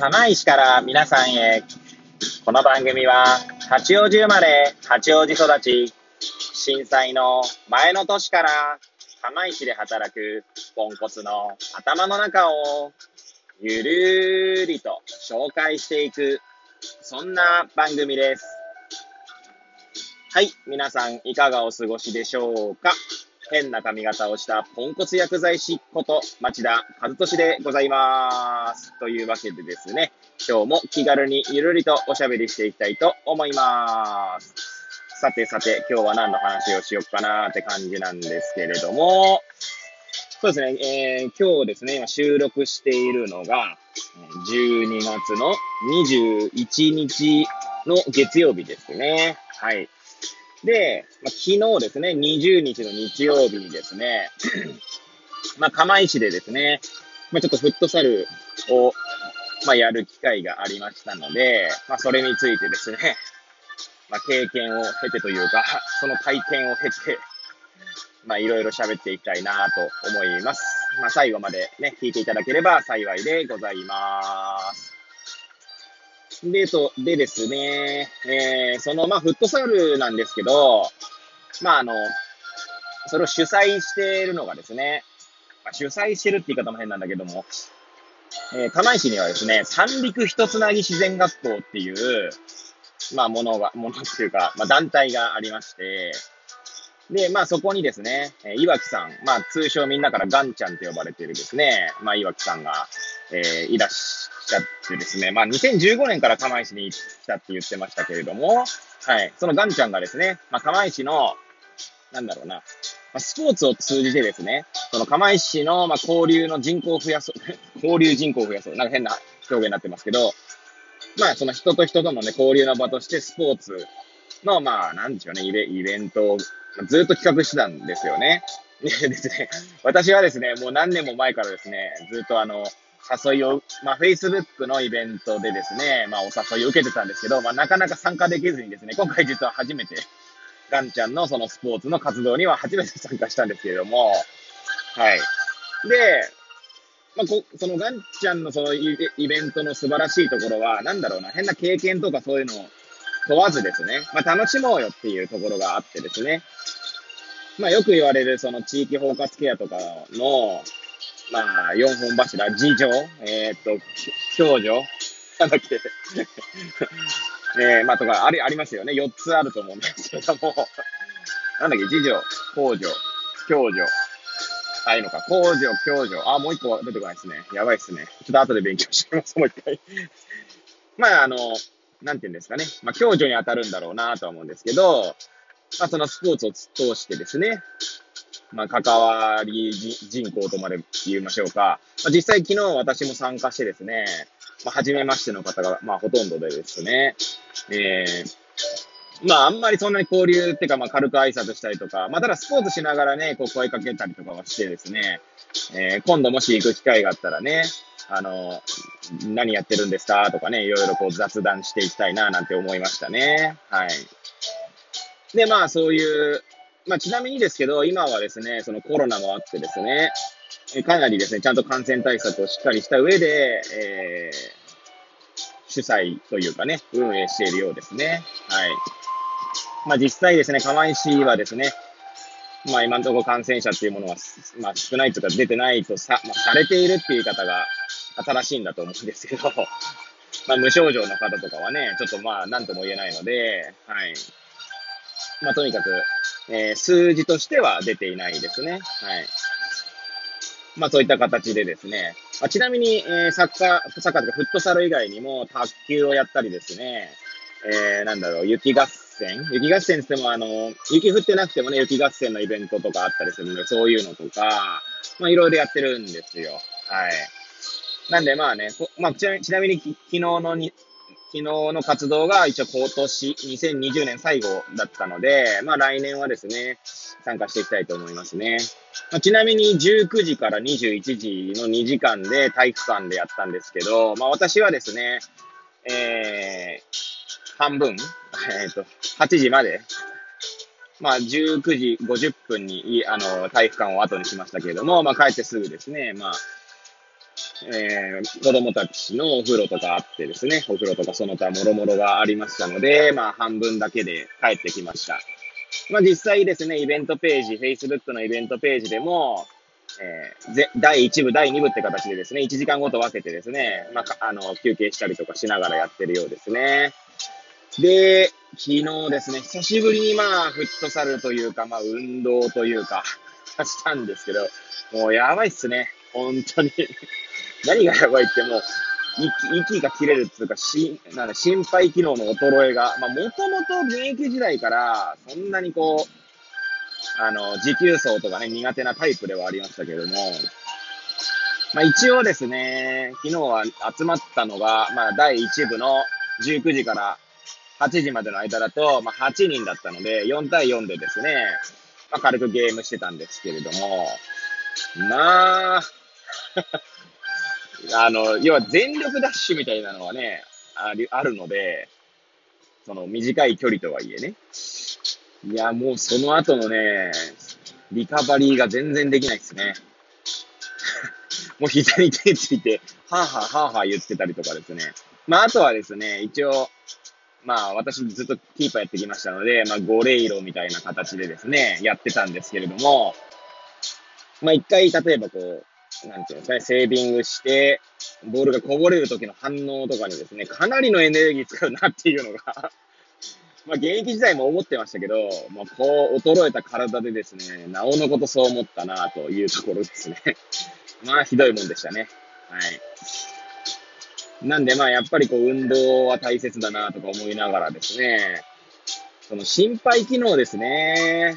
釜石から皆さんへ。この番組は、八王子生まれ、八王子育ち、震災の前の年から釜石で働くポンコツの頭の中をゆるりと紹介していく、そんな番組です。はい、皆さんいかがお過ごしでしょうか？変な髪型をしたポンコツ薬剤師こと町田和俊でございます。というわけでですね、今日も気軽にゆるりとおしゃべりしていきたいと思います。さてさて、今日は何の話をしよっかなーって感じなんですけれども、そうですね、えー、今日ですね、今収録しているのが、12月の21日の月曜日ですね。はい。で、まあ、昨日ですね、20日の日曜日にですね、まあ、釜石でですね、まあ、ちょっとフットサルを、まあ、やる機会がありましたので、まあ、それについてですね、まあ、経験を経てというか、その体験を経て、まあ、いろいろ喋っていきたいなと思います。まあ、最後までね、聞いていただければ幸いでございます。で、と、でですね、えー、その、まあ、フットサルなんですけど、まあ、あの、それを主催しているのがですね、まあ、主催してるって言い方も変なんだけども、えー、釜石にはですね、三陸一つなぎ自然学校っていう、まあ、ものが、ものっていうか、まあ、団体がありまして、で、まあ、そこにですね、えー、岩木さん、まあ、通称みんなからガンちゃんって呼ばれているですね、まあ、岩木さんが、えー、いらっしゃってですね、まあ、2015年から釜石に来たって言ってましたけれども、はい、そのガンちゃんがですね、まあ、釜石の、なんだろうな、まあ、スポーツを通じてですね、その釜石の、まあ、交流の人口を増やそう、交流人口を増やそう、なんか変な表現になってますけど、まあ、その人と人とのね、交流の場としてスポーツの、まあ、なんでしょうね、イベイベントをずっと企画してたんですよね。でですね、私はですね、もう何年も前からですね、ずっとあの、誘いを、まあ、Facebook のイベントでですね、まあ、お誘いを受けてたんですけど、まあ、なかなか参加できずにですね、今回実は初めて、ガンちゃんのそのスポーツの活動には初めて参加したんですけれども、はい。で、まあ、こそのガンちゃんのそのイベントの素晴らしいところは、なんだろうな、変な経験とかそういうのを問わずですね、まあ、楽しもうよっていうところがあってですね、まあ、よく言われるその地域包括ケアとかの、まあ、4本柱、次女、えー、っと、共助、なんだっけ、えー、まあ、とか、あり、ありますよね。4つあると思うんですけども、なんだっけ、次女、公助、共助、あ、いいのか、公助、共助、あ、もう一個出てこないですね。やばいっすね。ちょっと後で勉強します、もう一回。まあ、あの、なんて言うんですかね。まあ、共助に当たるんだろうなとは思うんですけど、まあ、そのスポーツを通してですね、まあ、関わり人口とまで言いましょうか。まあ、実際昨日私も参加してですね、まあ、初めましての方が、まあ、ほとんどでですね、えー、まあ、あんまりそんなに交流っていうか、まあ、軽く挨拶したりとか、まあ、ただスポーツしながらね、こう声かけたりとかはしてですね、えー、今度もし行く機会があったらね、あの、何やってるんですかとかね、いろいろこう雑談していきたいな、なんて思いましたね。はい。で、まあ、そういう、まあ、ちなみにですけど、今はですね、そのコロナもあってですね、かなりですね、ちゃんと感染対策をしっかりした上で、えー、主催というかね、運営しているようですね。はい。まあ、実際ですね、釜石はですね、まあ、今のところ感染者っていうものは、まあ、少ないとか出てないとさ、まあ、されているっていう方が新しいんだと思うんですけど、まあ、無症状の方とかはね、ちょっとまあ、なんとも言えないので、はい。まあ、とにかく、えー、数字としては出ていないですね。はい。まあそういった形でですね。まあ、ちなみに、えー、サッカー、サッカーとかフットサル以外にも卓球をやったりですね、えー、なんだろう、雪合戦雪合戦ってもあの、雪降ってなくてもね、雪合戦のイベントとかあったりするので、そういうのとか、まあいろいろやってるんですよ。はい。なんでまあね、まあちなちなみに昨日のに昨日の活動が一応今年、2020年最後だったので、まあ来年はですね、参加していきたいと思いますね。まあ、ちなみに19時から21時の2時間で体育館でやったんですけど、まあ私はですね、えー、半分、えっ、と、8時まで、まあ19時50分に、あの、体育館を後にしましたけれども、まあ帰ってすぐですね、まあ、えー、子供たちのお風呂とかあってですね、お風呂とかその他もろもろがありましたので、まあ半分だけで帰ってきました。まあ実際ですね、イベントページ、Facebook のイベントページでも、えー、第1部、第2部って形でですね、1時間ごと分けてですね、まあ、あの、休憩したりとかしながらやってるようですね。で、昨日ですね、久しぶりにまあ、フットサルというか、まあ、運動というか、したんですけど、もうやばいっすね。本当に何がやばいってもう、息、が切れるっていうか、し、なんだ、心肺機能の衰えが、まあ、もともと現役時代から、そんなにこう、あの、持久走とかね、苦手なタイプではありましたけれども、まあ、一応ですね、昨日は集まったのが、まあ、第1部の19時から8時までの間だと、まあ、8人だったので、4対4でですね、まあ、軽くゲームしてたんですけれども、まあ、あの、要は全力ダッシュみたいなのはね、ありあるので、その短い距離とはいえね。いや、もうその後のね、リカバリーが全然できないですね。もう膝に手ついて、はぁはぁはぁはぁ言ってたりとかですね。まあ、あとはですね、一応、まあ、私ずっとキーパーやってきましたので、まあ、ゴレイロみたいな形でですね、やってたんですけれども、まあ、一回、例えばこう、なんていうんですかね、セービングして、ボールがこぼれる時の反応とかにですね、かなりのエネルギー使うなっていうのが まあ現役時代も思ってましたけど、まあこう衰えた体でですね、なおのことそう思ったなというところですね まあひどいもんでしたね。はい。なんでまあやっぱりこう運動は大切だなとか思いながらですね、その心肺機能ですね。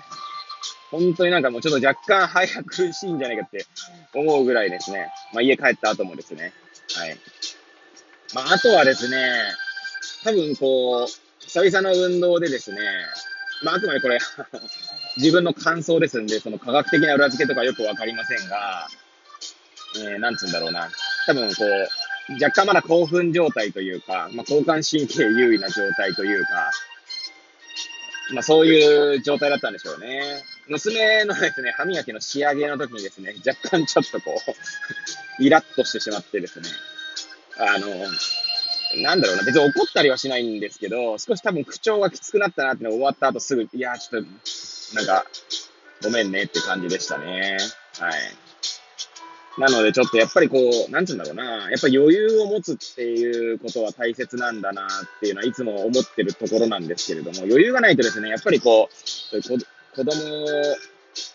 本当になんかもうちょっと若干早苦しいんじゃないかって思うぐらいですね。まあ家帰った後もですね。はい。まああとはですね、多分こう、久々の運動でですね、まああくまでこれ 自分の感想ですんで、その科学的な裏付けとかよくわかりませんが、えー、なんつうんだろうな。多分こう、若干まだ興奮状態というか、まあ、交感神経優位な状態というか、まあそういう状態だったんでしょうね。娘のですね、歯磨きの仕上げの時にですね、若干ちょっとこう イラッとしてしまってですね、あの、なんだろうな、別に怒ったりはしないんですけど、少し多分口調がきつくなったなっての終わった後すぐ、いや、ちょっと、なんか、ごめんねって感じでしたね。はい。なので、ちょっとやっぱりこう、なんつうんだろうな、やっぱ余裕を持つっていうことは大切なんだなっていうのはいつも思ってるところなんですけれども、余裕がないとですね、やっぱりこう、子供、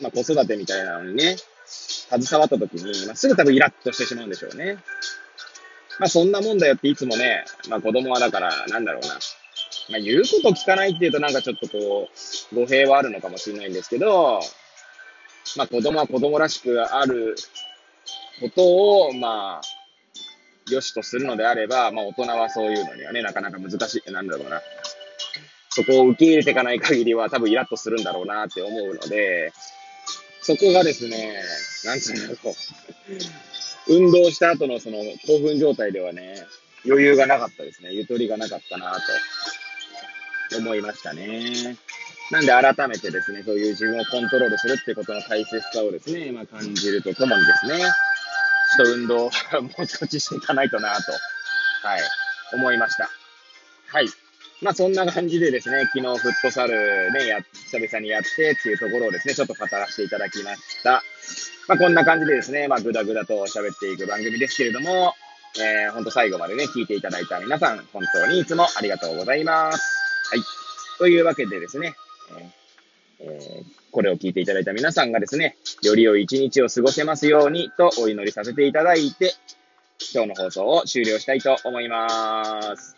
まあ、子育てみたいなのにね、携わった時に、まあ、すぐ多分イラッとしてしまうんでしょうね。まあそんなもんだよっていつもね、まあ子供はだから、なんだろうな。まあ言うこと聞かないっていうとなんかちょっとこう、語弊はあるのかもしれないんですけど、まあ子供は子供らしくあることを、まあ、良しとするのであれば、まあ大人はそういうのにはね、なかなか難しい、なんだろうな。そこを受け入れていかない限りは多分イラッとするんだろうなって思うので、そこがですね、なんつうんだろう。運動した後のその興奮状態ではね、余裕がなかったですね。ゆとりがなかったなと思いましたね。なんで改めてですね、そういう自分をコントロールするってことの大切さをですね、まあ感じるとともにですね、ちょっと運動もう少ししていかないとなと、はい、思いました。はい。まあそんな感じでですね、昨日フットサルね、や、久々にやってっていうところをですね、ちょっと語らせていただきました。まあこんな感じでですね、まあぐだぐだと喋っていく番組ですけれども、えー、ほんと最後までね、聞いていただいた皆さん、本当にいつもありがとうございます。はい。というわけでですね、えーえー、これを聞いていただいた皆さんがですね、より良い一日を過ごせますようにとお祈りさせていただいて、今日の放送を終了したいと思います。